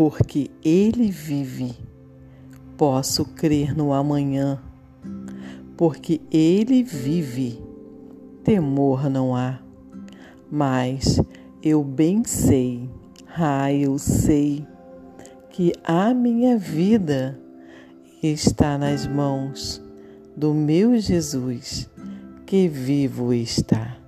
porque Ele vive. Posso crer no amanhã, porque Ele vive. Temor não há, mas eu bem sei, ah, eu sei que a minha vida está nas mãos do meu Jesus, que vivo está.